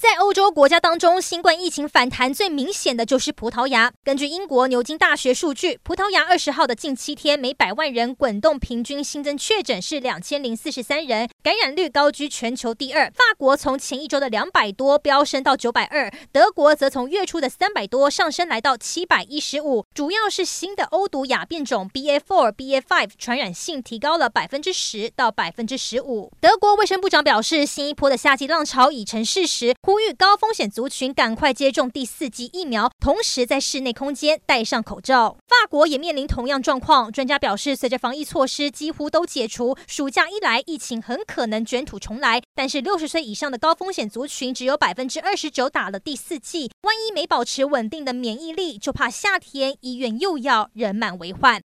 在欧洲国家当中，新冠疫情反弹最明显的就是葡萄牙。根据英国牛津大学数据，葡萄牙二十号的近七天每百万人滚动平均新增确诊是两千零四十三人，感染率高居全球第二。法国从前一周的两百多飙升到九百二，德国则从月初的三百多上升来到七百一十五。主要是新的欧毒亚变种 BA4、BA5 传染性提高了百分之十到百分之十五。德国卫生部长表示，新一波的夏季浪潮已成事实。呼吁高风险族群赶快接种第四剂疫苗，同时在室内空间戴上口罩。法国也面临同样状况。专家表示，随着防疫措施几乎都解除，暑假一来，疫情很可能卷土重来。但是六十岁以上的高风险族群只有百分之二十九打了第四剂，万一没保持稳定的免疫力，就怕夏天医院又要人满为患。